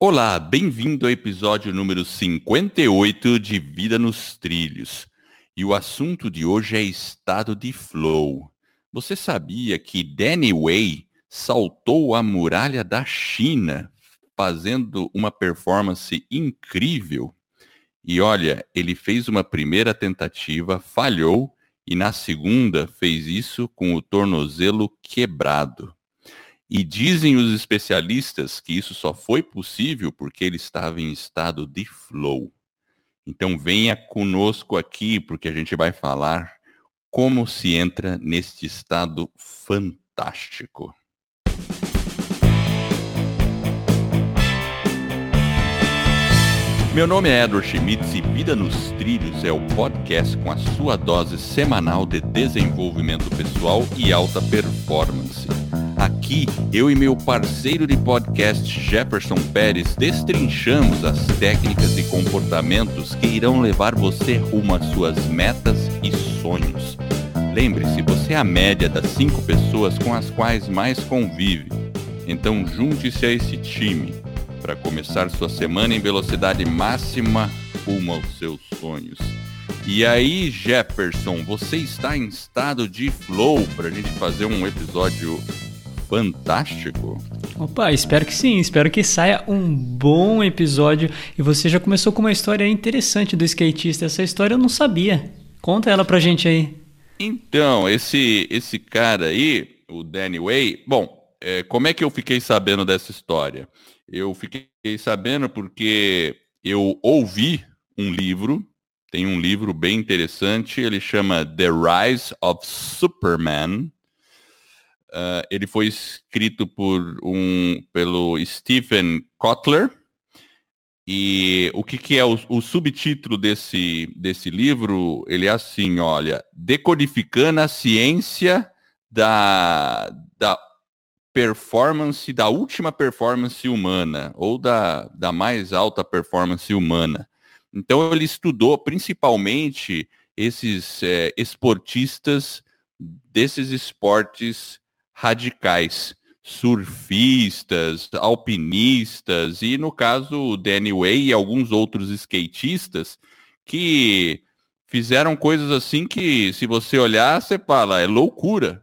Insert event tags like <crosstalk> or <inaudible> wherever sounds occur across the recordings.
Olá, bem-vindo ao episódio número 58 de Vida nos Trilhos. E o assunto de hoje é estado de flow. Você sabia que Danny Way saltou a muralha da China fazendo uma performance incrível? E olha, ele fez uma primeira tentativa, falhou, e na segunda fez isso com o tornozelo quebrado. E dizem os especialistas que isso só foi possível porque ele estava em estado de flow. Então venha conosco aqui, porque a gente vai falar como se entra neste estado fantástico. Meu nome é Edward Schmitz e Vida nos Trilhos é o podcast com a sua dose semanal de desenvolvimento pessoal e alta performance. Aqui, eu e meu parceiro de podcast Jefferson Pérez destrinchamos as técnicas e comportamentos que irão levar você rumo às suas metas e sonhos. Lembre-se, você é a média das cinco pessoas com as quais mais convive. Então junte-se a esse time para começar sua semana em velocidade máxima rumo aos seus sonhos. E aí, Jefferson, você está em estado de flow para a gente fazer um episódio fantástico? Opa, espero que sim, espero que saia um bom episódio. E você já começou com uma história interessante do skatista. Essa história eu não sabia. Conta ela pra gente aí. Então, esse, esse cara aí, o Danny Way, bom, é, como é que eu fiquei sabendo dessa história? Eu fiquei sabendo porque eu ouvi um livro, tem um livro bem interessante, ele chama The Rise of Superman. Uh, ele foi escrito por um pelo Stephen Kotler. E o que, que é o, o, subtítulo desse, desse livro? Ele é assim, olha, decodificando a ciência da, da performance, da última performance humana, ou da, da mais alta performance humana. Então ele estudou principalmente esses é, esportistas desses esportes radicais, surfistas, alpinistas e no caso o Danny Way e alguns outros skatistas que fizeram coisas assim que se você olhar você fala é loucura,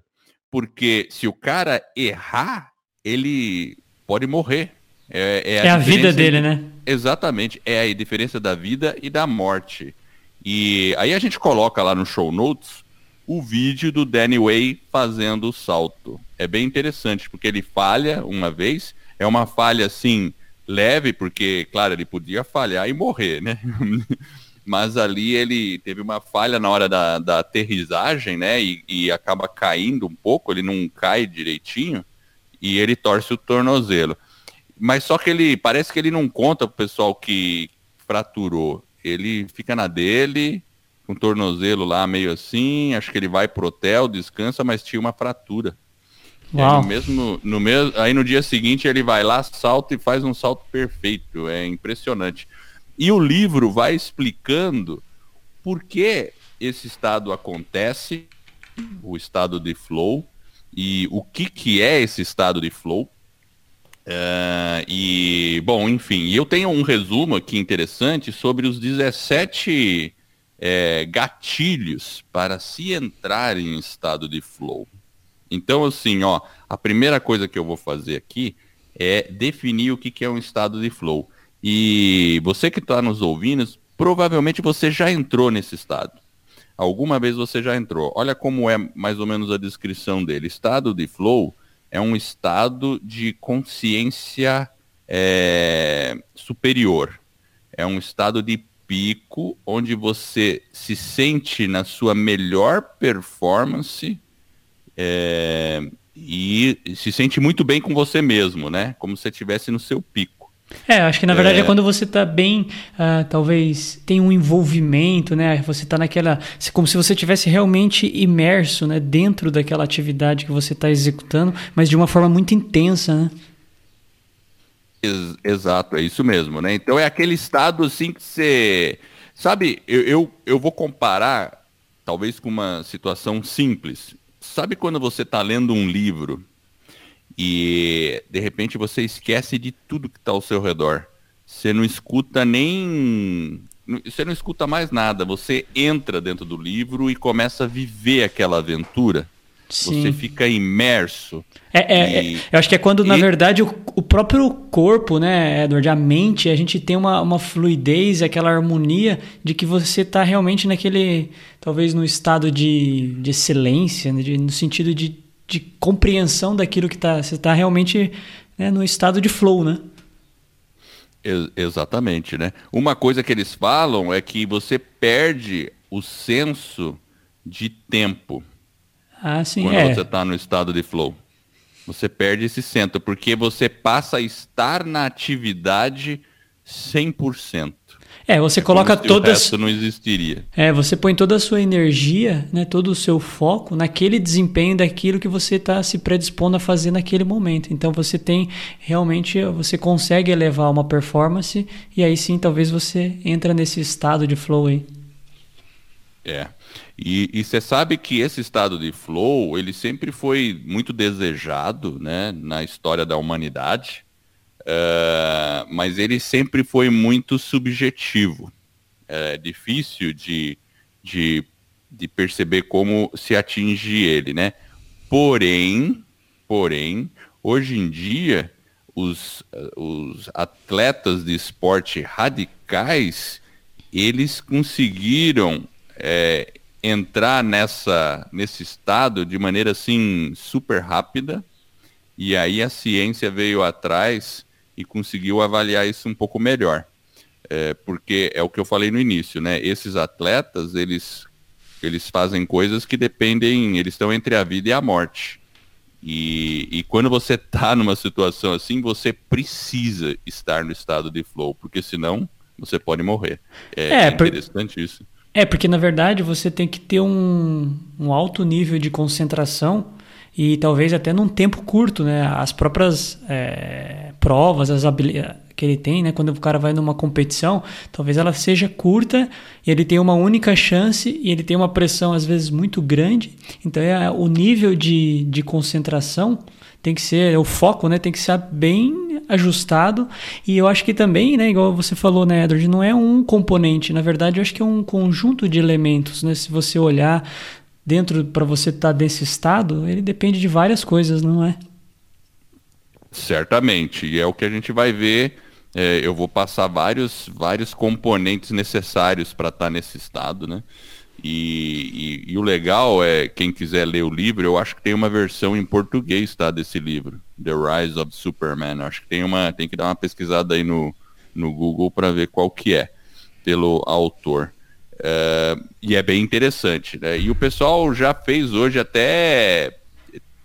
porque se o cara errar, ele pode morrer. É, é a, é a vida dele, né? Exatamente. É a diferença da vida e da morte. E aí a gente coloca lá no show notes o vídeo do Danny Way fazendo o salto. É bem interessante, porque ele falha uma vez, é uma falha assim leve, porque, claro, ele podia falhar e morrer, né? <laughs> mas ali ele teve uma falha na hora da, da aterrissagem, né? E, e, acaba caindo um pouco, ele não cai direitinho e ele torce o tornozelo. Mas só que ele parece que ele não conta pro pessoal que fraturou. Ele fica na dele, com o tornozelo lá meio assim, acho que ele vai pro hotel, descansa, mas tinha uma fratura. Uau. no mesmo, no mesmo, aí no dia seguinte ele vai lá, salta e faz um salto perfeito. É impressionante. E o livro vai explicando por que esse estado acontece, o estado de flow, e o que, que é esse estado de flow. Uh, e, bom, enfim, eu tenho um resumo aqui interessante sobre os 17 é, gatilhos para se entrar em estado de flow. Então, assim, ó, a primeira coisa que eu vou fazer aqui é definir o que, que é um estado de flow. E você que está nos ouvindo, provavelmente você já entrou nesse estado. Alguma vez você já entrou. Olha como é mais ou menos a descrição dele. Estado de flow é um estado de consciência é, superior. É um estado de pico onde você se sente na sua melhor performance é, e se sente muito bem com você mesmo, né? Como se você estivesse no seu pico. É, acho que na verdade é, é quando você está bem, uh, talvez tem um envolvimento, né? Você está naquela, como se você tivesse realmente imerso, né, dentro daquela atividade que você está executando, mas de uma forma muito intensa, né? Ex exato, é isso mesmo, né? Então é aquele estado assim que você, sabe? Eu, eu, eu vou comparar, talvez com uma situação simples. Sabe quando você está lendo um livro e de repente você esquece de tudo que está ao seu redor. Você não escuta nem. Você não escuta mais nada. Você entra dentro do livro e começa a viver aquela aventura. Sim. Você fica imerso. É, é, e... é, eu acho que é quando, na verdade, o, o, próprio corpo, né, Edward, a mente, a gente tem uma, uma fluidez, aquela harmonia de que você está realmente naquele, talvez no estado de, de excelência, né, de, no sentido de, de compreensão daquilo que está. Você está realmente né, no estado de flow, né? Ex exatamente, né? Uma coisa que eles falam é que você perde o senso de tempo. Ah, sim, quando é. você está no estado de flow. Você perde esse centro, porque você passa a estar na atividade 100%. É, você é coloca toda. O resto não existiria. É, você põe toda a sua energia, né, todo o seu foco naquele desempenho daquilo que você está se predispondo a fazer naquele momento. Então você tem realmente, você consegue elevar uma performance e aí sim talvez você entra nesse estado de flow aí. É. E você sabe que esse estado de flow, ele sempre foi muito desejado né, na história da humanidade, uh, mas ele sempre foi muito subjetivo. É difícil de, de, de perceber como se atinge ele, né? Porém, porém, hoje em dia, os, os atletas de esporte radicais, eles conseguiram é, entrar nessa, nesse estado de maneira assim super rápida e aí a ciência veio atrás e conseguiu avaliar isso um pouco melhor. É, porque é o que eu falei no início, né? Esses atletas, eles, eles fazem coisas que dependem, eles estão entre a vida e a morte. E, e quando você está <laughs> numa situação assim, você precisa estar no estado de flow, porque senão você pode morrer. É, é, é interessante por... isso. É, porque na verdade você tem que ter um, um alto nível de concentração e talvez até num tempo curto, né? As próprias é, provas, as habilidades que ele tem, né? Quando o cara vai numa competição, talvez ela seja curta e ele tem uma única chance e ele tem uma pressão às vezes muito grande. Então é, o nível de, de concentração tem que ser, o foco, né, tem que ser bem ajustado. E eu acho que também, né, igual você falou, né, Edward, não é um componente, na verdade, eu acho que é um conjunto de elementos, né? Se você olhar dentro para você estar tá estado, ele depende de várias coisas, não é? Certamente, e é o que a gente vai ver. É, eu vou passar vários, vários componentes necessários para estar tá nesse estado, né? E, e, e, o legal é, quem quiser ler o livro, eu acho que tem uma versão em português, tá, desse livro, The Rise of Superman. Eu acho que tem uma, tem que dar uma pesquisada aí no, no Google para ver qual que é, pelo autor. É, e é bem interessante, né? E o pessoal já fez hoje até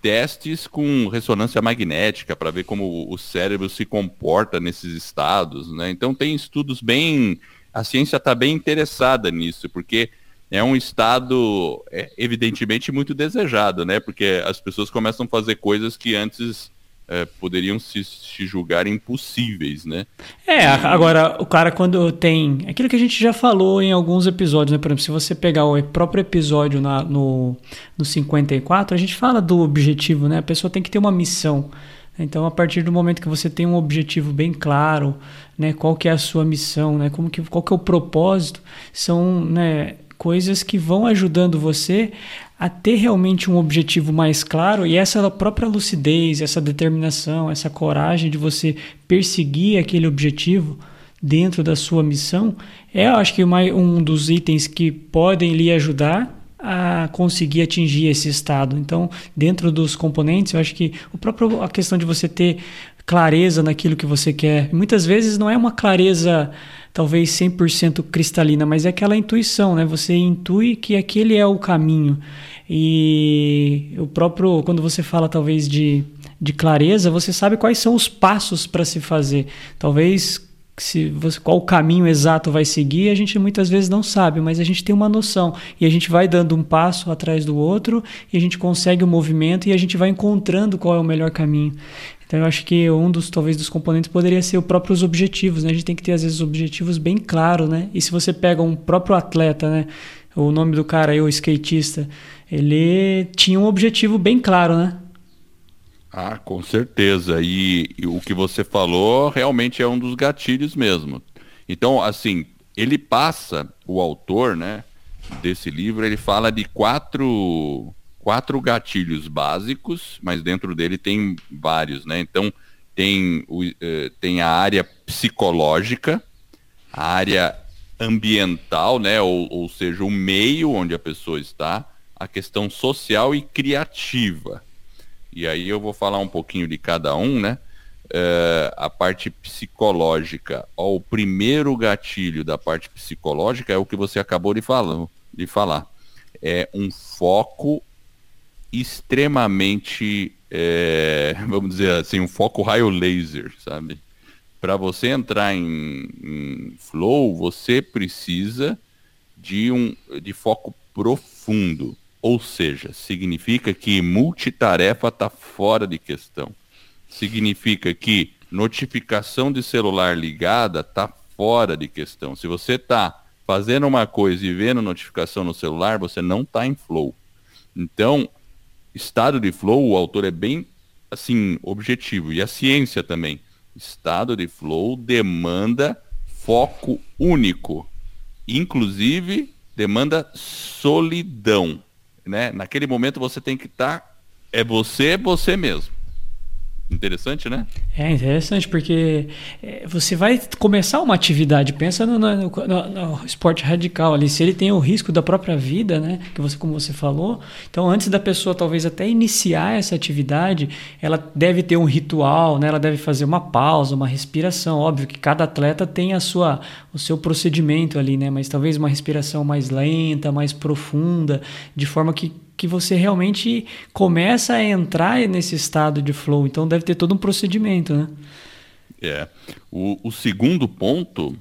testes com ressonância magnética para ver como o cérebro se comporta nesses estados, né? Então tem estudos bem, a ciência está bem interessada nisso, porque é um estado é, evidentemente muito desejado, né? Porque as pessoas começam a fazer coisas que antes é, poderiam se, se, julgar impossíveis, né? É, agora o cara quando tem aquilo que a gente já falou em alguns episódios, né? Por exemplo, se você pegar o próprio episódio na, no, no 54, a gente fala do objetivo, né? A pessoa tem que ter uma missão. Então, a partir do momento que você tem um objetivo bem claro, né, qual que é a sua missão, né, como que, qual que é o propósito, são, né, coisas que vão ajudando você a ter realmente um objetivo mais claro e essa própria lucidez, essa determinação, essa coragem de você perseguir aquele objetivo dentro da sua missão é, eu acho que um dos itens que podem lhe ajudar a conseguir atingir esse estado. Então, dentro dos componentes, eu acho que o próprio a questão de você ter clareza naquilo que você quer, muitas vezes não é uma clareza talvez 100% cristalina, mas é aquela intuição, né? Você intui que aquele é o caminho. E o próprio, quando você fala talvez de, de clareza, você sabe quais são os passos para se fazer. Talvez se qual o caminho exato vai seguir, a gente muitas vezes não sabe, mas a gente tem uma noção e a gente vai dando um passo atrás do outro e a gente consegue o movimento e a gente vai encontrando qual é o melhor caminho. Então eu acho que um dos talvez dos componentes poderia ser os próprios objetivos, né? A gente tem que ter às vezes objetivos bem claros, né? E se você pega um próprio atleta, né? O nome do cara aí, o skatista, ele tinha um objetivo bem claro, né? Ah, com certeza. E, e, o que você falou realmente é um dos gatilhos mesmo. Então, assim, ele passa, o autor, né, desse livro, ele fala de quatro, quatro gatilhos básicos, mas dentro dele tem vários, né? Então, tem, o, eh, tem a área psicológica, a área ambiental, né? Ou, ou seja, o meio onde a pessoa está, a questão social e criativa. E aí eu vou falar um pouquinho de cada um, né? Uh, a parte psicológica. Ó, o primeiro gatilho da parte psicológica é o que você acabou de, falar, de falar. É um foco extremamente, é, vamos dizer assim, um foco raio laser, sabe? Para você entrar em, em, flow, você precisa de um de foco profundo. Ou seja, significa que multitarefa está fora de questão. Significa que notificação de celular ligada está fora de questão. Se você está fazendo uma coisa e vendo notificação no celular, você não está em flow. Então, estado de flow, o autor é bem assim objetivo e a ciência também. Estado de flow demanda foco único, inclusive demanda solidão né? Naquele momento você tem que estar tá, é você, você mesmo. Interessante, né? É interessante porque é, você vai começar uma atividade, pensa no, no, no, no, esporte radical ali, se ele tem o risco da própria vida, né? Que você, como você falou, então antes da pessoa talvez até iniciar essa atividade, ela deve ter um ritual, né? Ela deve fazer uma pausa, uma respiração. Óbvio que cada atleta tem a sua, o seu procedimento ali, né? Mas talvez uma respiração mais lenta, mais profunda, de forma que que você realmente começa a entrar nesse estado de flow. Então deve ter todo um procedimento, né? É. O, o segundo ponto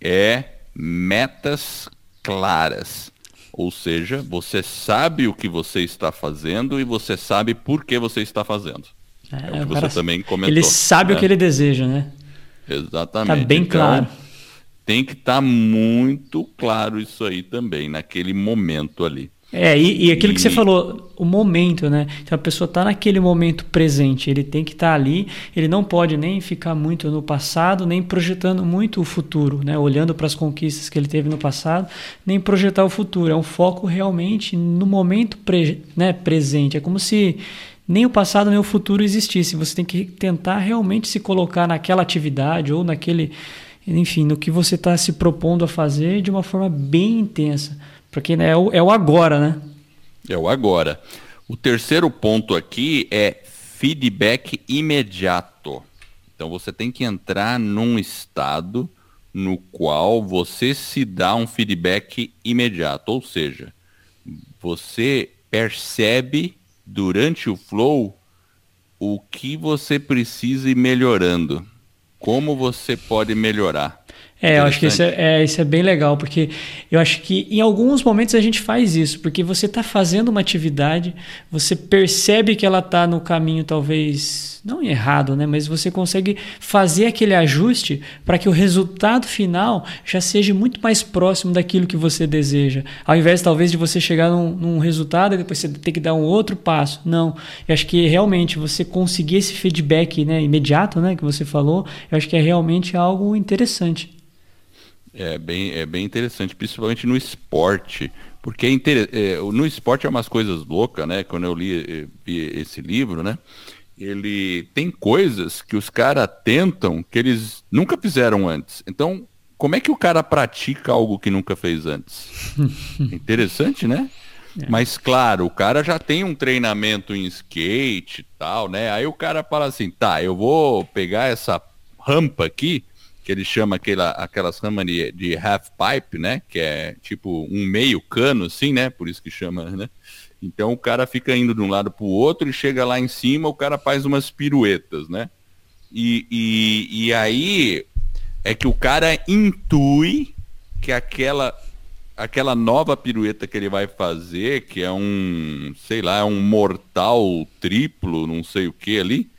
é metas claras. Ou seja, você sabe o que você está fazendo e você sabe por que você está fazendo. É, é o que você também comentou. Ele sabe né? o que ele deseja, né? Exatamente. Está bem então, claro. Tem que estar tá muito claro isso aí também, naquele momento ali. É, e, e aquilo e... que você falou, o momento, né? Então a pessoa está naquele momento presente, ele tem que estar tá ali, ele não pode nem ficar muito no passado, nem projetando muito o futuro, né? Olhando para as conquistas que ele teve no passado, nem projetar o futuro. É um foco realmente no momento pre, né, presente. É como se nem o passado nem o futuro existisse. Você tem que tentar realmente se colocar naquela atividade ou naquele, enfim, no que você está se propondo a fazer de uma forma bem intensa porque né, é, o, é o agora, né? É o agora. O terceiro ponto aqui é feedback imediato. Então você tem que entrar num estado no qual você se dá um feedback imediato, ou seja, você percebe durante o flow o que você precisa ir melhorando, como você pode melhorar. É, eu acho que isso é, é, isso é bem legal, porque eu acho que em alguns momentos a gente faz isso, porque você está fazendo uma atividade, você percebe que ela está no caminho talvez não errado, né? Mas você consegue fazer aquele ajuste para que o resultado final já seja muito mais próximo daquilo que você deseja. Ao invés talvez de você chegar num, num resultado e depois você ter que dar um outro passo. Não. Eu acho que realmente você conseguir esse feedback né, imediato, né? Que você falou, eu acho que é realmente algo interessante. É bem, é bem interessante, principalmente no esporte. Porque é inter... é, no esporte é umas coisas loucas, né? Quando eu li, eh, esse livro, né? Ele tem coisas que os caras tentam que eles nunca fizeram antes. Então, como é que o cara pratica algo que nunca fez antes? <laughs> Interessante, né? É. Mas claro, o cara já tem um treinamento em skate e tal, né? Aí o cara fala assim, tá, eu vou pegar essa rampa aqui que ele chama aquela, aquelas ramas de, de half pipe, né? Que é tipo um meio cano, assim, né? Por isso que chama, né? Então o cara fica indo de um lado para o outro e chega lá em cima, o cara faz umas piruetas, né? E, e, e aí é que o cara intui que aquela aquela nova pirueta que ele vai fazer, que é um, sei lá, um mortal triplo, não sei o que ali,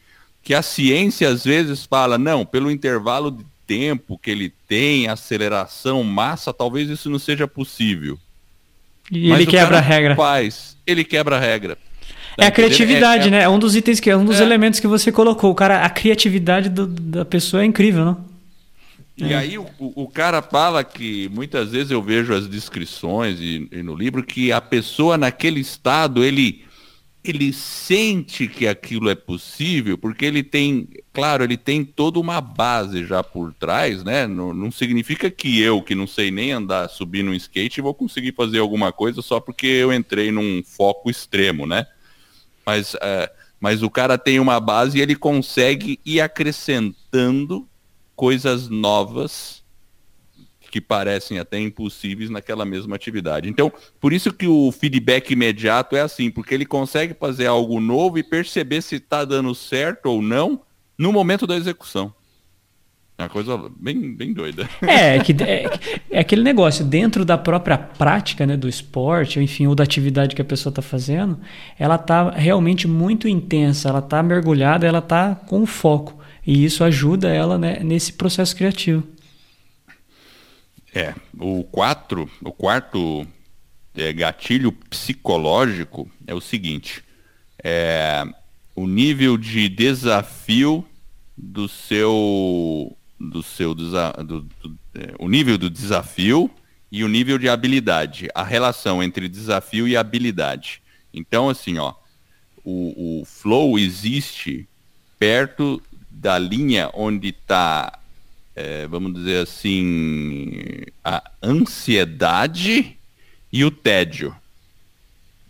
que a ciência às vezes fala, não, pelo intervalo de tempo que ele tem, aceleração, massa, talvez isso não seja possível. E Mas ele quebra a regra. Faz, ele quebra a regra. é a criatividade, é, é, né? É um dos itens que é um dos é. elementos que você colocou. O cara, a criatividade do, da pessoa é incrível, não? E é. aí o, o, cara fala que muitas vezes eu vejo as descrições e, e, no livro que a pessoa naquele estado ele ele sente que aquilo é possível porque ele tem, claro, ele tem toda uma base já por trás, né? Não, não significa que eu que não sei nem andar subir no skate vou conseguir fazer alguma coisa só porque eu entrei num foco extremo, né? Mas uh, mas o cara tem uma base e ele consegue ir acrescentando coisas novas que parecem até impossíveis naquela mesma atividade. Então, por isso que o feedback imediato é assim, porque ele consegue fazer algo novo e perceber se está dando certo ou não no momento da execução. É uma coisa bem, bem doida. É, é, que, <laughs> é, é, aquele negócio, dentro da própria prática né, do esporte, enfim, ou da atividade que a pessoa está fazendo, ela está realmente muito intensa, ela está mergulhada, ela está com foco. E isso ajuda ela né, nesse processo criativo. É, o quatro, o quarto é, gatilho psicológico é o seguinte: é, o nível de desafio do seu, do seu do, do, é, o nível do desafio e o nível de habilidade, a relação entre desafio e habilidade. Então, assim, ó, o, o flow existe perto da linha onde está, é, vamos dizer assim, a ansiedade e o tédio.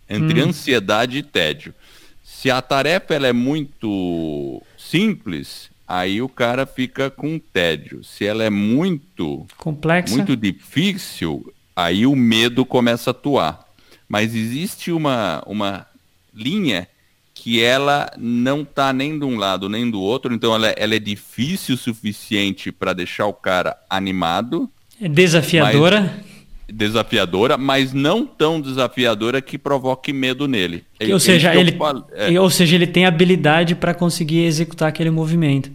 Entre hum. ansiedade e tédio. Se a tarefa ela é muito simples, aí o cara fica com tédio. Se ela é muito complexa, muito difícil, aí o medo começa a atuar. Mas existe uma, uma linha que ela não está nem de um lado nem do outro, então ela, ela é difícil o suficiente para deixar o cara animado. É desafiadora. Desafiadora, mas não tão desafiadora que provoque medo nele. É, ou, seja, ele, é. ou seja, ele tem habilidade para conseguir executar aquele movimento.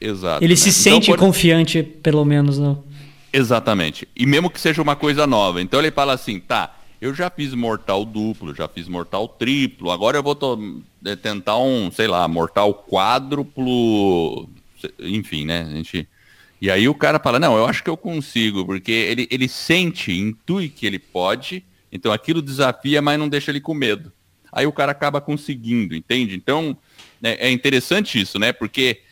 Exato. Ele né? se então, sente confiante, pelo menos, não. Exatamente. E mesmo que seja uma coisa nova. Então ele fala assim, tá, eu já fiz mortal duplo, já fiz mortal triplo, agora eu vou é, tentar um, sei lá, mortal quádruplo, enfim, né? A gente... E aí o cara fala, não, eu acho que eu consigo, porque ele, ele sente, intui que ele pode, então aquilo desafia, mas não deixa ele com medo. Aí o cara acaba conseguindo, entende? Então, é, é interessante isso, né? Porque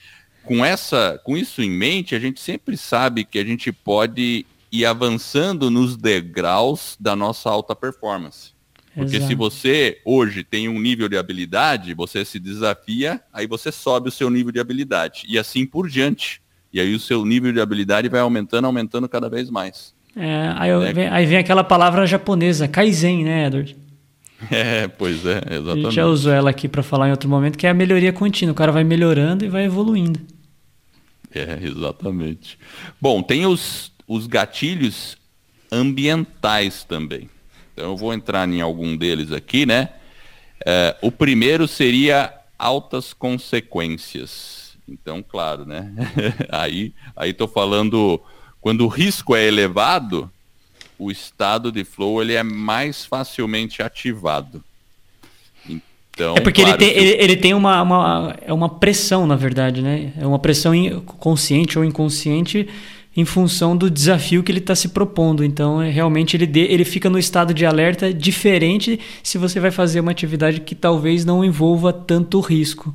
com, essa, com isso em mente, a gente sempre sabe que a gente pode e avançando nos degraus da nossa alta performance. Porque Exato. se você hoje tem um nível de habilidade, você se desafia, aí você sobe o seu nível de habilidade. E assim por diante. E aí o seu nível de habilidade vai aumentando, aumentando cada vez mais. É, aí, é. vem, aí, vem, aquela palavra japonesa, Kaizen, né, Edward? <laughs> É, pois é, exatamente. A gente já usou ela aqui para falar em outro momento, que é a melhoria contínua. O cara vai melhorando e vai evoluindo. É, exatamente. Bom, tem os os gatilhos ambientais também. Então eu vou entrar em algum deles aqui, né? É, o primeiro seria altas consequências. Então, claro, né? <laughs> aí aí estou falando quando o risco é elevado, o estado de flow ele é mais facilmente ativado. Então, é porque claro, ele, tem, ele, ele, tem uma, uma, é uma pressão, na verdade, né? É uma pressão consciente ou inconsciente em função do desafio que ele está se propondo. Então, é, realmente, ele, de, ele fica no estado de alerta diferente se você vai fazer uma atividade que talvez não envolva tanto risco.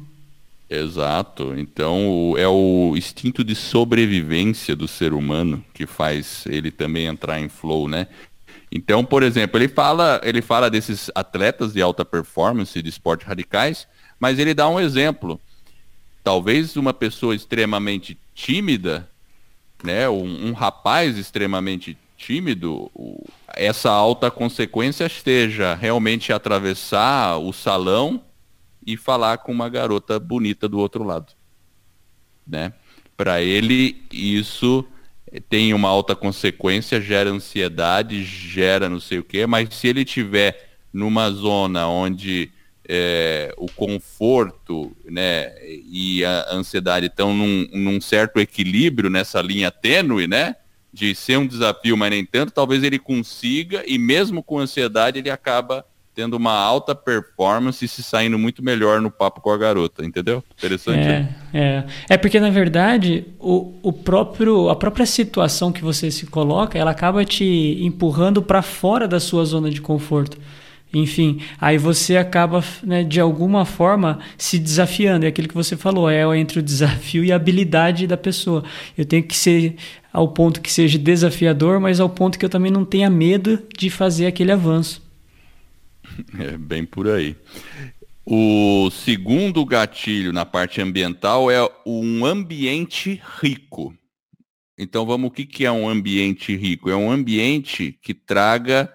Exato. Então, é o instinto de sobrevivência do ser humano que faz ele também entrar em flow, né? Então, por exemplo, ele fala, ele fala desses atletas de alta performance de esportes radicais, mas ele dá um exemplo. Talvez uma pessoa extremamente tímida né, um, um rapaz extremamente tímido, essa alta consequência esteja realmente atravessar o salão e falar com uma garota bonita do outro lado, né? Para ele isso tem uma alta consequência, gera ansiedade, gera não sei o quê, mas se ele tiver numa zona onde é, o conforto né, e a ansiedade estão num, num, certo equilíbrio nessa linha tênue, né? De ser um desafio, mas nem tanto, talvez ele consiga, e mesmo com ansiedade, ele acaba tendo uma alta performance e se saindo muito melhor no papo com a garota, entendeu? Interessante. É, né? é. é porque, na verdade, o, o próprio, a própria situação que você se coloca, ela acaba te empurrando para fora da sua zona de conforto. Enfim, aí você acaba, né, de alguma forma, se desafiando. É aquilo que você falou, é entre o desafio e a habilidade da pessoa. Eu tenho que ser ao ponto que seja desafiador, mas ao ponto que eu também não tenha medo de fazer aquele avanço. <laughs> É bem por aí. O segundo gatilho na parte ambiental é um ambiente rico. Então vamos, o que, que é um ambiente rico? É um ambiente que traga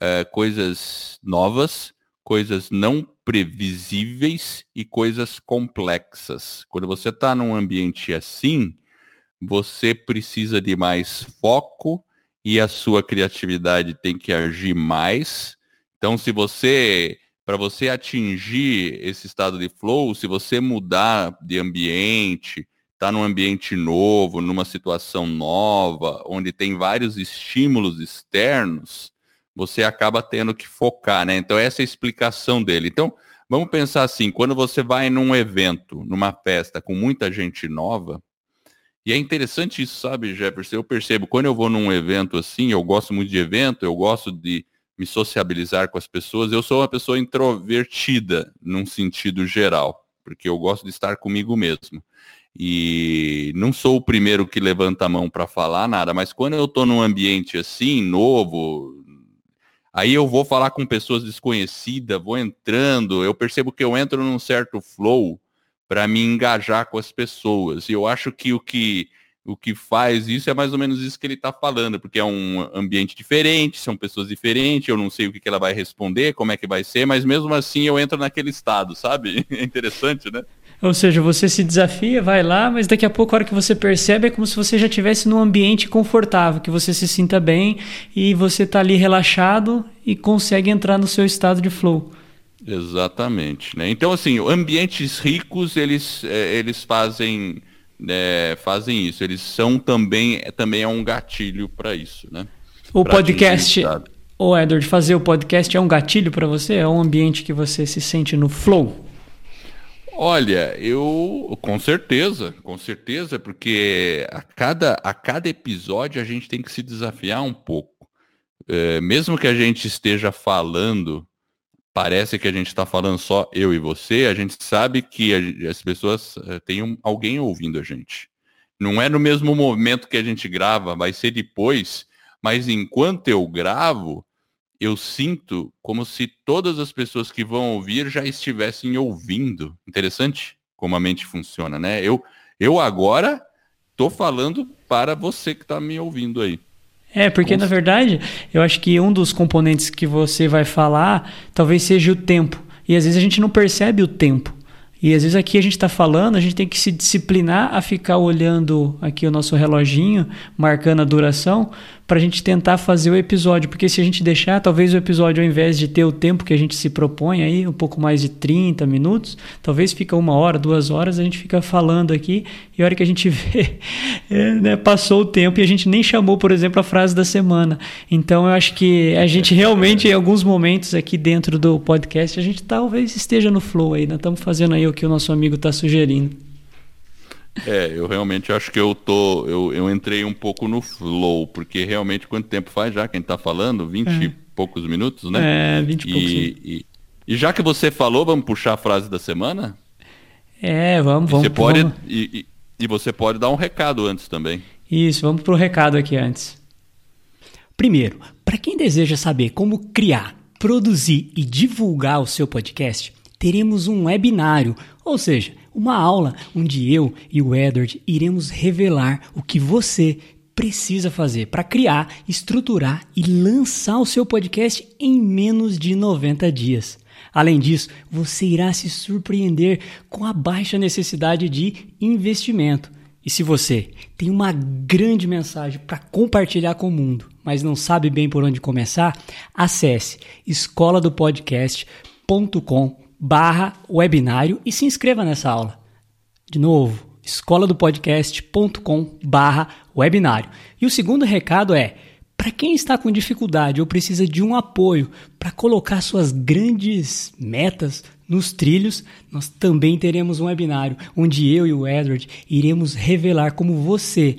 é, coisas novas, coisas não previsíveis e coisas complexas. Quando você está num ambiente assim, você precisa de mais foco e a sua criatividade tem que agir mais então, se você, para você atingir esse estado de flow, se você mudar de ambiente, tá num ambiente novo, numa situação nova, onde tem vários estímulos externos, você acaba tendo que focar, né? Então, essa é a explicação dele. Então, vamos pensar assim, quando você vai num evento, numa festa com muita gente nova, e é interessante isso, sabe, Jefferson? Eu percebo, quando eu vou num evento assim, eu gosto muito de evento, eu gosto de me sociabilizar com as pessoas. Eu sou uma pessoa introvertida num sentido geral, porque eu gosto de estar comigo mesmo. E não sou o primeiro que levanta a mão para falar nada, mas quando eu estou num ambiente assim, novo, aí eu vou falar com pessoas desconhecidas, vou entrando, eu percebo que eu entro num certo flow para me engajar com as pessoas. E eu acho que o que o que faz isso é mais ou menos isso que ele está falando, porque é um ambiente diferente, são pessoas diferentes, eu não sei o que, que ela vai responder, como é que vai ser, mas mesmo assim eu entro naquele estado, sabe? <laughs> É interessante, né? Ou seja, você se desafia, vai lá, mas daqui a pouco, a hora que você percebe, é como se você já estivesse num ambiente confortável, que você se sinta bem e você está ali relaxado e consegue entrar no seu estado de flow. Exatamente. Né? Então, assim, ambientes ricos, eles, é, eles fazem é, fazem isso. Eles são também, também é um gatilho para isso, né? O pra podcast, o Edward, fazer o podcast é um gatilho para você? É um ambiente que você se sente no flow? Olha, eu com certeza, com certeza, porque a cada, a cada episódio a gente tem que se desafiar um pouco. É, mesmo que a gente esteja falando parece que a gente está falando só eu e você, a gente sabe que as pessoas uh, têm um, alguém ouvindo a gente. Não é no mesmo momento que a gente grava, vai ser depois, mas enquanto eu gravo, eu sinto como se todas as pessoas que vão ouvir já estivessem ouvindo. Interessante como a mente funciona, né? Eu, eu agora estou falando para você que está me ouvindo aí. É, porque na verdade, eu acho que um dos componentes que você vai falar talvez seja o tempo. E às vezes a gente não percebe o tempo. E às vezes aqui a gente está falando, a gente tem que se disciplinar a ficar olhando aqui o nosso reloginho, marcando a duração, para a gente tentar fazer o episódio, porque se a gente deixar, talvez o episódio, ao invés de ter o tempo que a gente se propõe aí, um pouco mais de 30 minutos, talvez fica uma hora, duas horas, a gente fica falando aqui, e a hora que a gente <laughs> vê, é, né, passou o tempo e a gente nem chamou, por exemplo, a frase da semana. Então eu acho que a gente realmente, em alguns momentos aqui dentro do podcast, a gente talvez esteja no flow aí, nós estamos fazendo aí o que o nosso amigo está sugerindo. É, eu realmente acho que eu tô. Eu, eu entrei um pouco no flow, porque realmente quanto tempo faz já quem tá falando? 20 é. e poucos minutos, né? É, 20 e, poucos. E, e, já que você falou, vamos puxar a frase da semana? É, vamos, vamos. Você pode, vamos. E, e, você pode dar um recado antes também. Isso, vamos pro recado aqui antes. Primeiro, para quem deseja saber como criar, produzir e divulgar o seu podcast, teremos um webinário, ou seja, uma aula onde eu e o Edward iremos revelar o que você precisa fazer para criar, estruturar e lançar o seu podcast em menos de 90 dias. Além disso, você irá se surpreender com a baixa necessidade de investimento. E se você tem uma grande mensagem para compartilhar com o mundo, mas não sabe bem por onde começar, acesse escoladopodcast.com barra webinário e se inscreva nessa aula. De novo, escola do podcast.com barra webinário. E o segundo recado é, Para quem está com dificuldade ou precisa de um apoio para colocar suas grandes metas nos trilhos, nós também teremos um webinário onde eu e o Edward iremos revelar como você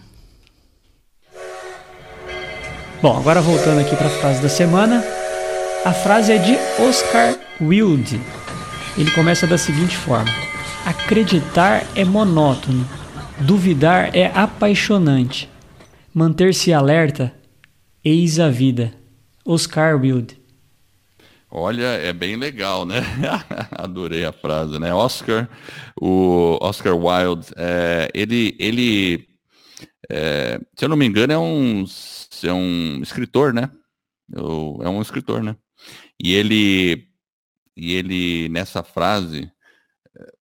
Bom, agora voltando aqui para a frase da semana. A frase é de Oscar Wilde. Ele começa da seguinte forma: Acreditar é monótono, duvidar é apaixonante, manter-se alerta, eis a vida. Oscar Wilde. Olha, é bem legal, né? <laughs> Adorei a frase, né? Oscar, o Oscar Wilde, é, ele, ele é, se eu não me engano, é um é um escritor, né? Eu, é um escritor, né? E ele, e ele nessa frase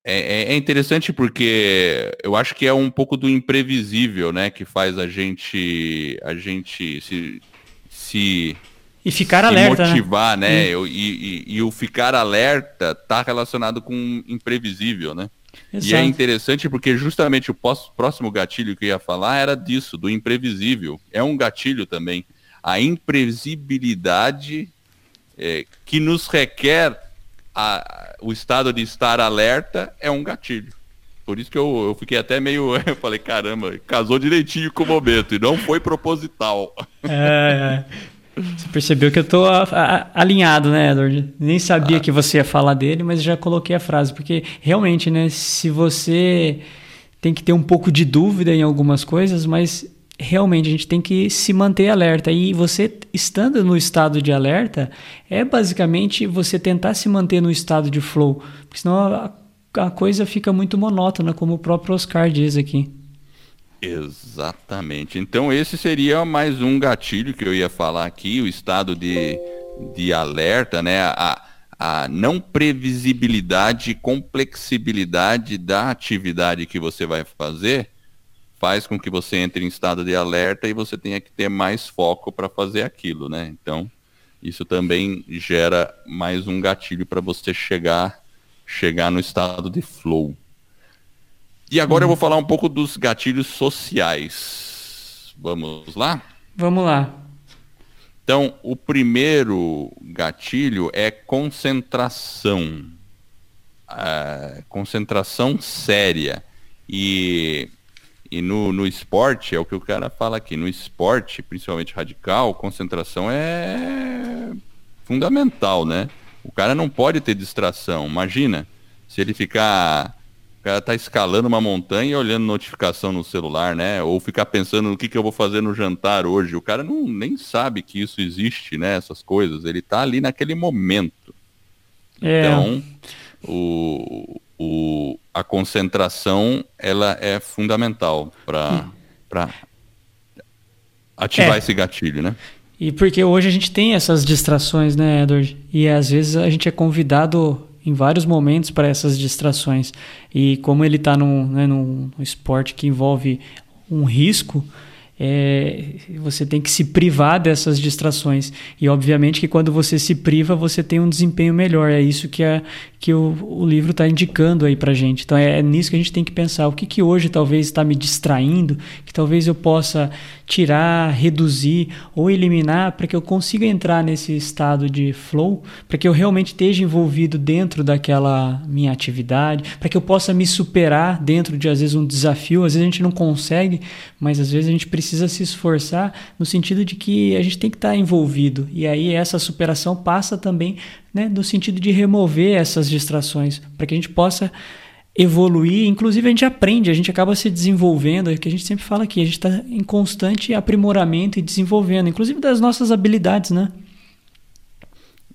é, é, é, interessante porque eu acho que é um pouco do imprevisível, né? Que faz a gente, a gente se, se e ficar alerta, né? motivar, né? né? E, e, e, o ficar alerta tá relacionado com imprevisível, né? Exato. E é interessante porque justamente o próximo gatilho que eu ia falar era disso, do imprevisível. É um gatilho também. A imprevisibilidade é, que nos requer a, o estado de estar alerta é um gatilho. Por isso que eu, eu fiquei até meio. <laughs> Eu falei, caramba, casou direitinho com o momento e não foi proposital. É, é. <laughs> Você percebeu que eu tô a, a, alinhado, né, Edward? Nem sabia ah. que você ia falar dele, mas já coloquei a frase, porque realmente, né, se você tem que ter um pouco de dúvida em algumas coisas, mas realmente a gente tem que se manter alerta. E você estando no estado de alerta, é basicamente você tentar se manter no estado de flow, porque senão a, a coisa fica muito monótona, como o próprio Oscar diz aqui. Exatamente. Então esse seria mais um gatilho que eu ia falar aqui, o estado de, de alerta, né? A, a não previsibilidade e complexibilidade da atividade que você vai fazer faz com que você entre em estado de alerta e você tenha que ter mais foco para fazer aquilo, né? Então, isso também gera mais um gatilho para você chegar chegar no estado de flow. E agora eu vou falar um pouco dos gatilhos sociais. Vamos lá? Vamos lá. Então, o primeiro gatilho é concentração. Uh, concentração séria. E, e no, no esporte, é o que o cara fala aqui, no esporte, principalmente radical, concentração é fundamental, né? O cara não pode ter distração. Imagina se ele ficar o cara tá escalando uma montanha e olhando notificação no celular, né? Ou ficar pensando no que, que eu vou fazer no jantar hoje. O cara não nem sabe que isso existe, né? Essas coisas. Ele tá ali naquele momento. É. Então, o, o, a concentração ela é fundamental para hum. ativar é. esse gatilho, né? E porque hoje a gente tem essas distrações, né, Edward? E às vezes a gente é convidado em vários momentos para essas distrações. E como ele está num, né, num esporte que envolve um risco, é, você tem que se privar dessas distrações. E obviamente que quando você se priva, você tem um desempenho melhor. É isso que, é, que o, o livro está indicando aí para gente. Então é, é, nisso que a gente tem que pensar. O que, que hoje talvez está me distraindo, que talvez eu possa tirar, reduzir ou eliminar para que eu consiga entrar nesse estado de flow, para que eu realmente esteja envolvido dentro daquela minha atividade, para que eu possa me superar dentro de às vezes um desafio. Às vezes a gente não consegue, mas às vezes a gente precisa se esforçar no sentido de que a gente tem que estar envolvido. E aí essa superação passa também né, no sentido de remover essas distrações, para que a gente possa evoluir. Inclusive a gente aprende, a gente acaba se desenvolvendo, é o que a gente sempre fala aqui, a gente está em constante aprimoramento e desenvolvendo, inclusive das nossas habilidades, né?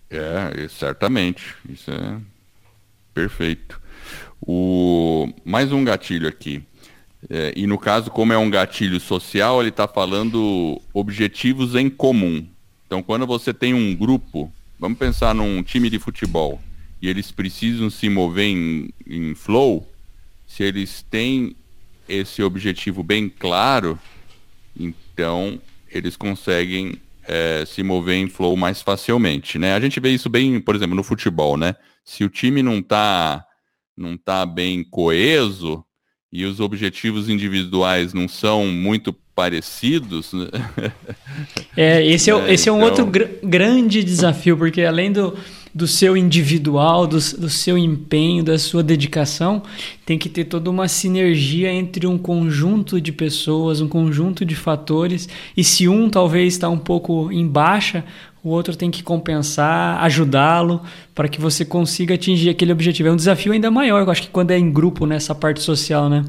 É, certamente. Isso é perfeito. O... Mais um gatilho aqui. É, e no caso, como é um gatilho social, ele está falando objetivos em comum. Então, quando você tem um grupo, vamos pensar num time de futebol, e eles precisam se mover em, em flow, se eles têm esse objetivo bem claro, então eles conseguem é, se mover em flow mais facilmente, né? A gente vê isso bem, por exemplo, no futebol, né? Se o time não está não tá bem coeso e os objetivos individuais não são muito parecidos. Né? É, esse é, é esse é um <laughs> outro então gr grande desafio, porque além do, do seu individual, do, do seu empenho, da sua dedicação, tem que ter toda uma sinergia entre um conjunto de pessoas, um conjunto de fatores, e se um talvez está um pouco em baixa, o outro tem que compensar, ajudá-lo para que você consiga atingir aquele objetivo. É um desafio ainda maior, eu acho que quando é em grupo, nessa parte social, né?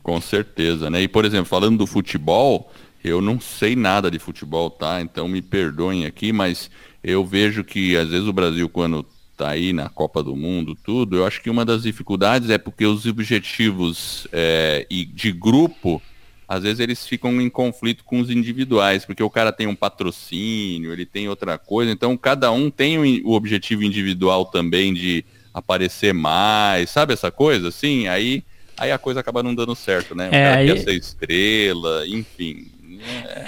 Com certeza, né? E, por exemplo, falando do futebol, eu não sei nada de futebol, tá? Então me perdoem aqui, mas eu vejo que às vezes o Brasil, quando está aí na Copa do Mundo, tudo, eu acho que uma das dificuldades é porque os objetivos é, de grupo às vezes eles ficam em conflito com os individuais, porque o cara tem um patrocínio, ele tem outra coisa, então cada um tem o objetivo individual também de aparecer mais, sabe essa coisa? Assim, aí, aí a coisa acaba não dando certo, né? O é, cara aí... quer ser estrela, enfim.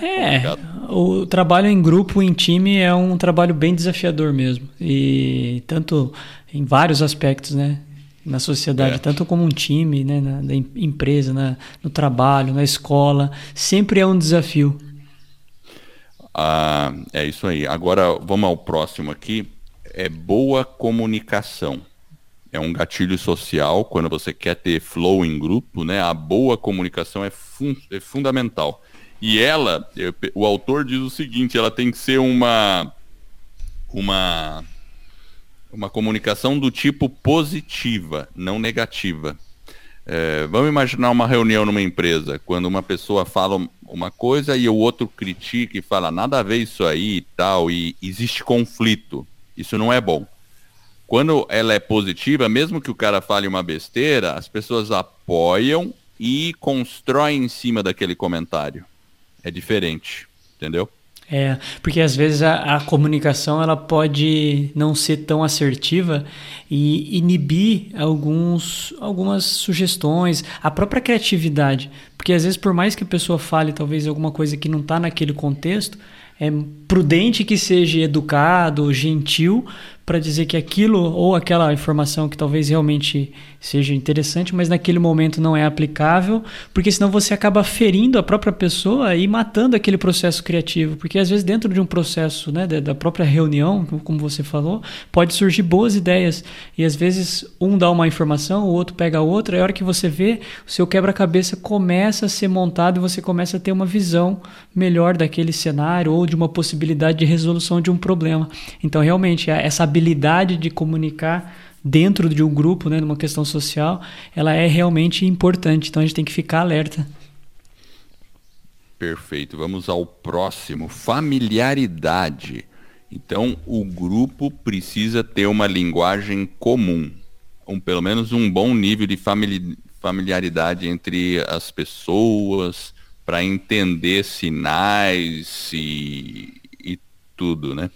É, é o trabalho em grupo, em time, é um trabalho bem desafiador mesmo. E tanto em vários aspectos, né? na sociedade, é. tanto como um time, né, na, na empresa, na, no trabalho, na escola, sempre é um desafio. Ah, é isso aí. Agora vamos ao próximo aqui. É boa comunicação. É um gatilho social quando você quer ter flow em grupo, né? A boa comunicação é, fun é fundamental. E ela, o autor diz o seguinte: ela tem que ser uma uma uma comunicação do tipo positiva, não negativa. É, vamos imaginar uma reunião numa empresa, quando uma pessoa fala uma coisa e o outro critica e fala nada a ver isso aí e tal, e existe conflito. Isso não é bom. Quando ela é positiva, mesmo que o cara fale uma besteira, as pessoas apoiam e constroem em cima daquele comentário. É diferente, entendeu? É, porque às vezes a, a, comunicação ela pode não ser tão assertiva e inibir alguns, algumas sugestões, a própria criatividade. Porque às vezes, por mais que a pessoa fale talvez alguma coisa que não está naquele contexto, é prudente que seja educado, gentil, para dizer que aquilo ou aquela informação que talvez realmente seja interessante, mas naquele momento não é aplicável, porque senão você acaba ferindo a própria pessoa e matando aquele processo criativo, porque às vezes dentro de um processo, né, da própria reunião, como você falou, pode surgir boas ideias. E às vezes um dá uma informação, o outro pega outra, e a hora que você vê, o seu quebra-cabeça começa a ser montado e você começa a ter uma visão melhor daquele cenário ou de uma possibilidade de resolução de um problema. Então, realmente, essa habilidade de comunicar dentro de um grupo, né, numa questão social, ela é realmente importante. Então a gente tem que ficar alerta. Perfeito. Vamos ao próximo, familiaridade. Então o grupo precisa ter uma linguagem comum, um, pelo menos um bom nível de famili familiaridade entre as pessoas para entender sinais e, tudo, né?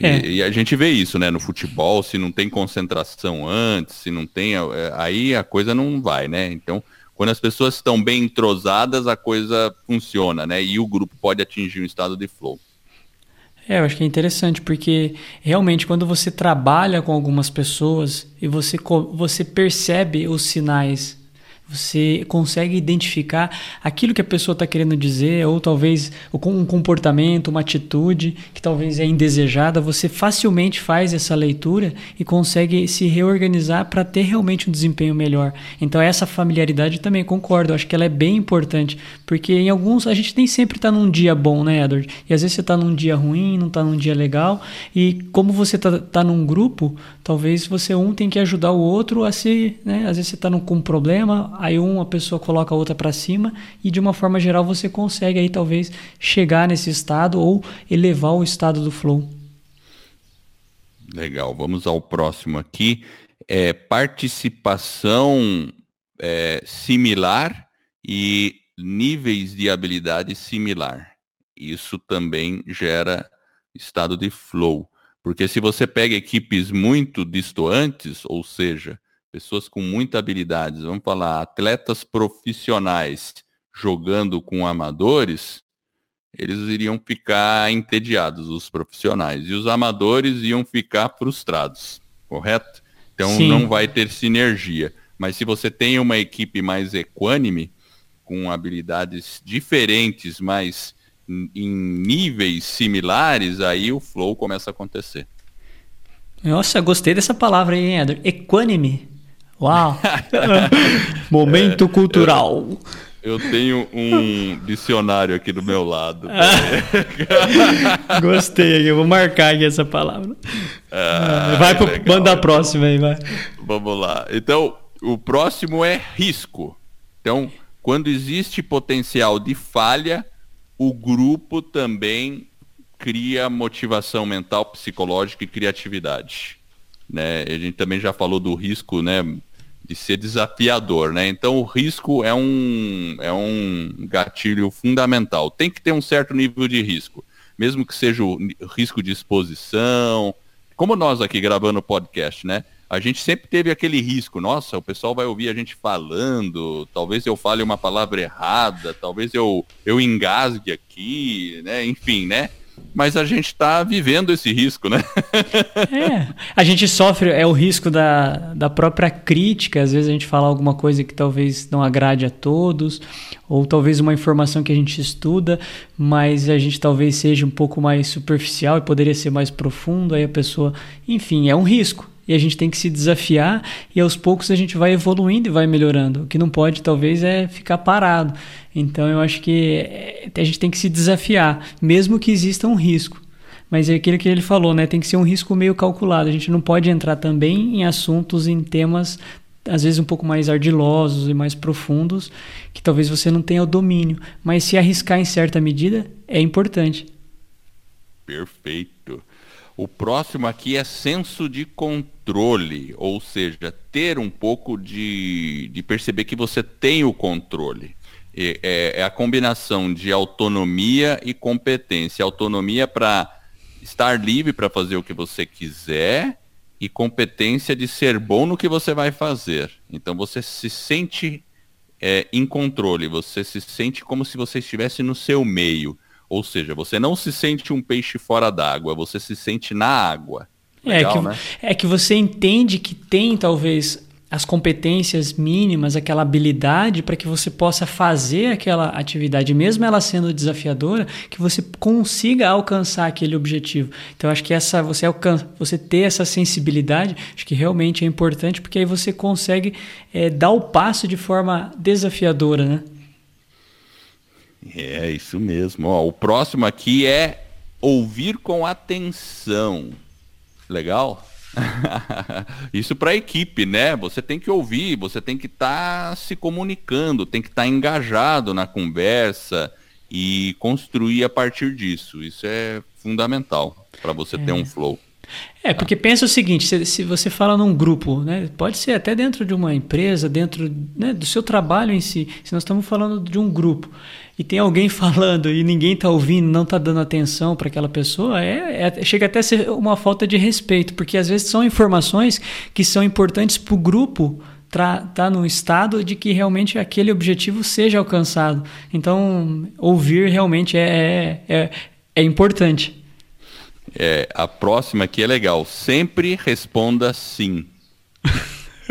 É. E, e, a gente vê isso, né? No futebol, se não tem concentração antes, se não tem, é, aí a coisa não vai, né? Então, quando as pessoas estão bem entrosadas, a coisa funciona, né? E o grupo pode atingir um estado de flow. É, eu acho que é interessante, porque realmente quando você trabalha com algumas pessoas e você, você percebe os sinais você consegue identificar aquilo que a pessoa está querendo dizer, ou talvez um comportamento, uma atitude que talvez é indesejada. Você facilmente faz essa leitura e consegue se reorganizar para ter realmente um desempenho melhor. Então, essa familiaridade também concordo, acho que ela é bem importante, porque em alguns a gente nem sempre está num dia bom, né, Edward? E às vezes você está num dia ruim, não está num dia legal, e como você está tá num grupo, talvez você um tem que ajudar o outro a se. Né, às vezes você está com um problema aí uma pessoa coloca a outra para cima e de uma forma geral você consegue aí talvez chegar nesse estado ou elevar o estado do flow. Legal, vamos ao próximo aqui. É, participação é, similar e níveis de habilidade similar. Isso também gera estado de flow. Porque se você pega equipes muito distantes, ou seja, pessoas com muita habilidade, vamos falar, atletas profissionais jogando com amadores, eles iriam ficar entediados, os profissionais, e os amadores iam ficar frustrados, correto? Então Sim. não vai ter sinergia. Mas se você tem uma equipe mais equânime, com habilidades diferentes, mas em níveis similares, aí o flow começa a acontecer. Nossa, gostei dessa palavra aí, Eder. Equânime. Uau! <laughs> Momento cultural. Eu tenho um dicionário aqui do meu lado. <laughs> Gostei, eu vou marcar aqui essa palavra. Ah, vai pro, legal, manda a próxima aí, vai. Vamos lá. Então, o próximo é risco. Então, quando existe potencial de falha, o grupo também cria motivação mental, psicológica e criatividade. Né? A gente também já falou do risco, né? De ser desafiador, né? Então o risco é um, é um gatilho fundamental. Tem que ter um certo nível de risco, mesmo que seja o risco de exposição. Como nós aqui gravando podcast, né? A gente sempre teve aquele risco, nossa, o pessoal vai ouvir a gente falando, talvez eu fale uma palavra errada, talvez eu, eu engasgue aqui, né? Enfim, né? Mas a gente está vivendo esse risco, né? <laughs> é, a gente sofre, é o risco da, da própria crítica, às vezes a gente fala alguma coisa que talvez não agrade a todos, ou talvez uma informação que a gente estuda, mas a gente talvez seja um pouco mais superficial e poderia ser mais profundo, aí a pessoa, enfim, é um risco e a gente tem que se desafiar e aos poucos a gente vai evoluindo e vai melhorando. O que não pode, talvez, é ficar parado. Então eu acho que eh, a gente tem que se desafiar, mesmo que exista um risco. Mas é aquilo que ele falou, né? Tem que ser um risco meio calculado. A gente não pode entrar também em assuntos, em temas às vezes um pouco mais ardilosos e mais profundos, que talvez você não tenha o domínio. Mas se arriscar em certa medida é importante. Perfeito. O próximo aqui é senso de controle, ou seja, ter um pouco de, de perceber que você tem o controle. É, é a combinação de autonomia e competência. Autonomia para estar livre para fazer o que você quiser e competência de ser bom no que você vai fazer. Então você se sente é, em controle, você se sente como se você estivesse no seu meio. Ou seja, você não se sente um peixe fora d'água, você se sente na água. Legal, é, que, né? é que você entende que tem talvez as competências mínimas, aquela habilidade para que você possa fazer aquela atividade, mesmo ela sendo desafiadora, que você consiga alcançar aquele objetivo. Então acho que essa você alcança, você ter essa sensibilidade, acho que realmente é importante porque aí você consegue é, dar o passo de forma desafiadora, né? É isso mesmo. Ó, o próximo aqui é ouvir com atenção. Legal? <laughs> Isso para a equipe, né? Você tem que ouvir, você tem que estar tá se comunicando, tem que estar tá engajado na conversa e construir a partir disso. Isso é fundamental para você é. ter um flow. É, porque pensa o seguinte, se, se, você fala num grupo, né, pode ser até dentro de uma empresa, dentro né, do seu trabalho em si, se nós estamos falando de um grupo e tem alguém <laughs> falando e ninguém está ouvindo, não está dando atenção para aquela pessoa, é, é, chega até a ser uma falta de respeito, porque às vezes são informações que são importantes para o grupo estar tá no estado de que realmente aquele objetivo seja alcançado. Então, ouvir realmente é, é, é, é importante. É, a próxima aqui é legal. Sempre responda sim. <laughs>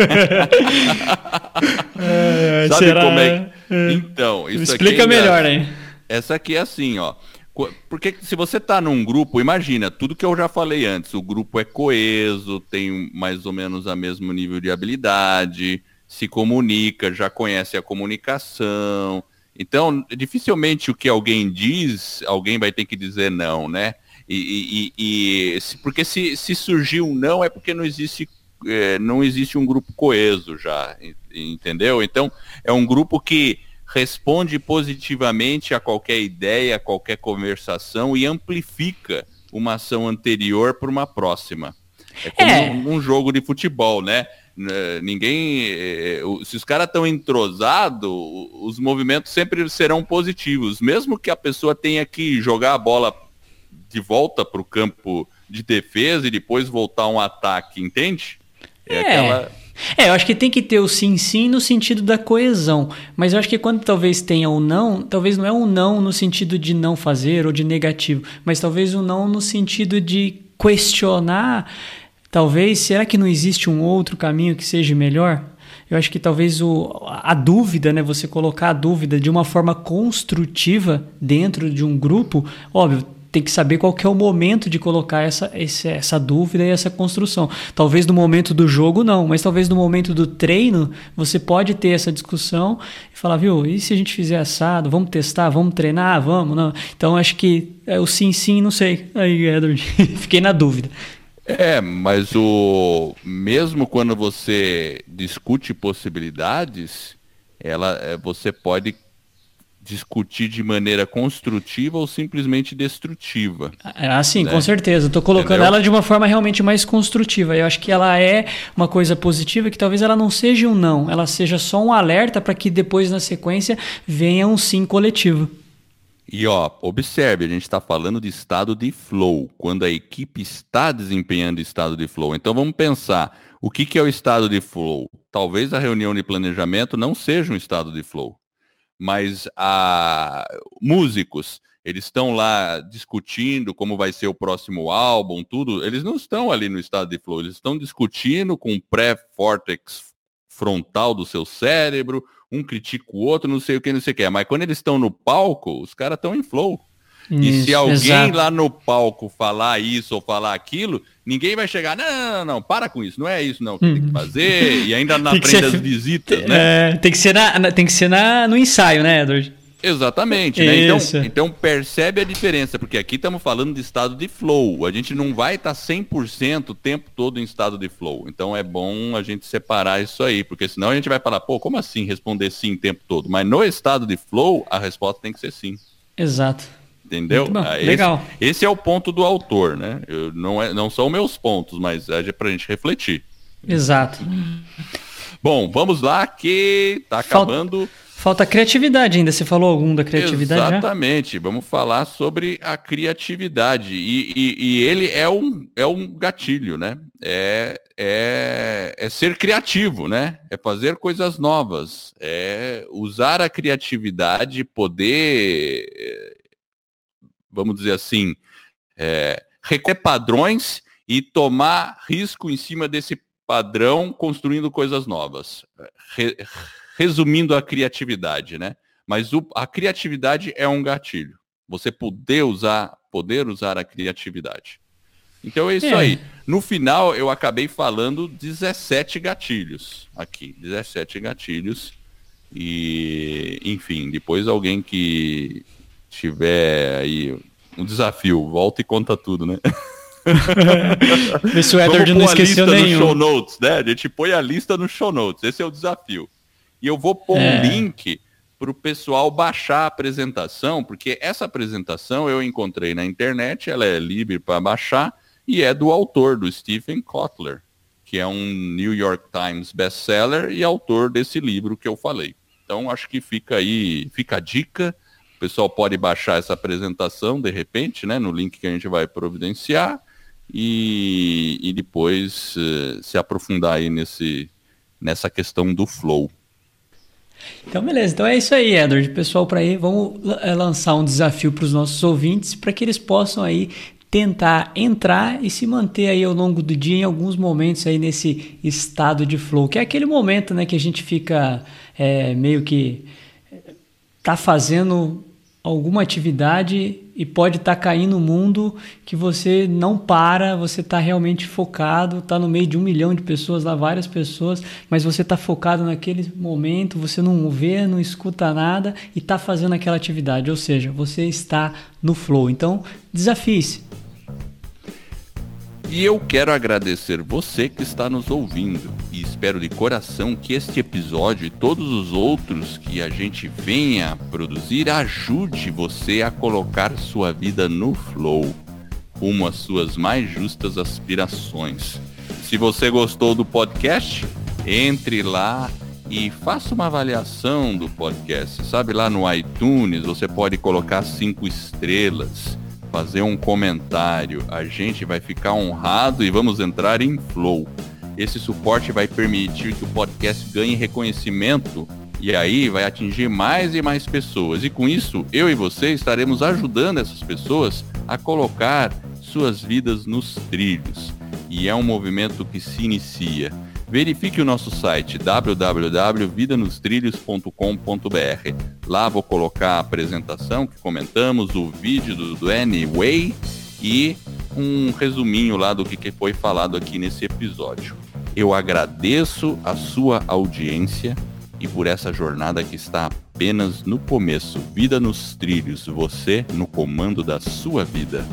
é, Sabe será? como é? é. Então, isso Explica aqui é melhor, hein? Essa aqui é assim, ó. Porque se você está num grupo, imagina, tudo que eu já falei antes, o grupo é coeso, tem mais ou menos o mesmo nível de habilidade, se comunica, já conhece a comunicação. Então, dificilmente o que alguém diz, alguém vai ter que dizer não, né? E, e, e porque se, se surgiu um não é porque não existe é, não existe um grupo coeso já, entendeu? Então é um grupo que responde positivamente a qualquer ideia, a qualquer conversação e amplifica uma ação anterior para uma próxima. É como é. Um, um, jogo de futebol, né? Ninguém. É, se os caras estão entrosados, os movimentos sempre serão positivos. Mesmo que a pessoa tenha que jogar a bola de volta para o campo de defesa e depois voltar um ataque, entende? É, é, aquela... é, eu acho que tem que ter o sim sim no sentido da coesão, mas eu acho que quando talvez tenha o um não, talvez não é um não no sentido de não fazer ou de negativo, mas talvez um não no sentido de questionar, talvez, será que não existe um outro caminho que seja melhor? Eu acho que talvez o, a dúvida, né, você colocar a dúvida de uma forma construtiva dentro de um grupo, óbvio, tem que saber qual que é o momento de colocar essa, essa, dúvida e essa construção. Talvez no momento do jogo não, mas talvez no momento do treino você pode ter essa discussão e falar, viu, e se a gente fizer assado? Vamos testar, vamos treinar, vamos, não. Então acho que é o sim, sim, não sei. Aí, Edward, <laughs> fiquei na dúvida. É, mas o mesmo quando você discute possibilidades, ela, é, você pode discutir de maneira construtiva ou simplesmente destrutiva. Ah, sim, né? com certeza. Estou colocando Entendeu? ela de uma forma realmente mais construtiva. Eu acho que ela é uma coisa positiva que talvez ela não seja um não, ela seja só um alerta para que depois na sequência venha um sim coletivo. E ó, observe, a gente está falando de estado de flow, quando a equipe está desempenhando estado de flow. Então vamos pensar, o que, que é o estado de flow? Talvez a reunião de planejamento não seja um estado de flow mas a músicos, eles estão lá discutindo como vai ser o próximo álbum, tudo, eles não estão ali no estado de flow, eles estão discutindo com o pré-córtex frontal do seu cérebro, um critica o outro, não sei o que, não sei o que. Mas quando eles estão no palco, os caras estão em flow. Isso, e se alguém exato. lá no palco falar isso ou falar aquilo, ninguém vai chegar, não, não, não, não para com isso, não é isso não que tem que uhum. fazer, e ainda <laughs> na frente ser, das visitas, <laughs> né? É, tem que ser, na, tem que ser na, no ensaio, né, Edward? Exatamente, né? Então, então percebe a diferença, porque aqui estamos falando de estado de flow. A gente não vai estar tá 100% o tempo todo em estado de flow. Então é bom a gente separar isso aí, porque senão a gente vai falar, pô, como assim responder sim o tempo todo? Mas no estado de flow, a resposta tem que ser sim. Exato. Entendeu? Ah, esse, Legal. Esse é o ponto do autor, né? Eu, não, é, não são meus pontos, mas é para a gente refletir. Exato. Bom, vamos lá que tá acabando. Falta, falta criatividade ainda. Você falou algum da criatividade? Exatamente. Já? Vamos falar sobre a criatividade. E, e, e, ele é um, é um gatilho, né? É, é, é ser criativo, né? É fazer coisas novas. É usar a criatividade, poder vamos dizer assim, é, recolher padrões e tomar risco em cima desse padrão, construindo coisas novas. Re, resumindo a criatividade, né? Mas o, a criatividade é um gatilho. Você poder usar, poder usar a criatividade. Então é isso é. aí. No final eu acabei falando 17 gatilhos aqui, 17 gatilhos. E enfim, depois alguém que tiver aí um desafio, volta e conta tudo, né? <laughs> Vê se o Edward não esqueceu nenhum. show notes, né? A gente põe a lista no show notes, esse é o desafio. E eu vou pôr é. um link para o pessoal baixar a apresentação, porque essa apresentação eu encontrei na internet, ela é livre para baixar e é do autor, do Stephen Kotler, que é um New York Times bestseller e autor desse livro que eu falei. Então acho que fica aí, fica a dica pessoal pode baixar essa apresentação de repente, né, no link que a gente vai providenciar e, e depois uh, se aprofundar aí nesse, nessa questão do flow. Então, beleza. Então é isso aí, Edward. Pessoal, para aí, vamos eh, lançar um desafio para os nossos ouvintes para que eles possam aí tentar entrar e se manter aí ao longo do dia em alguns momentos aí nesse estado de flow, que é aquele momento, né, que a gente fica é, meio que tá fazendo alguma atividade e pode estar tá caindo no mundo que você não para, você está realmente focado, está no meio de um milhão de pessoas, lá várias pessoas, mas você está focado naquele momento, você não vê, não escuta nada e está fazendo aquela atividade, ou seja, você está no flow. Então, desafie-se. E eu quero agradecer você que está nos ouvindo e espero de coração que este episódio e todos os outros que a gente venha produzir ajude você a colocar sua vida no flow, rumo às suas mais justas aspirações. Se você gostou do podcast, entre lá e faça uma avaliação do podcast. Sabe lá no iTunes, você pode colocar cinco estrelas fazer um comentário, a gente vai ficar honrado e vamos entrar em flow. Esse suporte vai permitir que o podcast ganhe reconhecimento e aí vai atingir mais e mais pessoas. E com isso, eu e você estaremos ajudando essas pessoas a colocar suas vidas nos trilhos. E é um movimento que se inicia. Verifique o nosso site www.vidanostrilhos.com.br. Lá vou colocar a apresentação que comentamos, o vídeo do, do Anyway e um resuminho lá do que, que foi falado aqui nesse episódio. Eu agradeço a sua audiência e por essa jornada que está apenas no começo. Vida nos trilhos, você no comando da sua vida.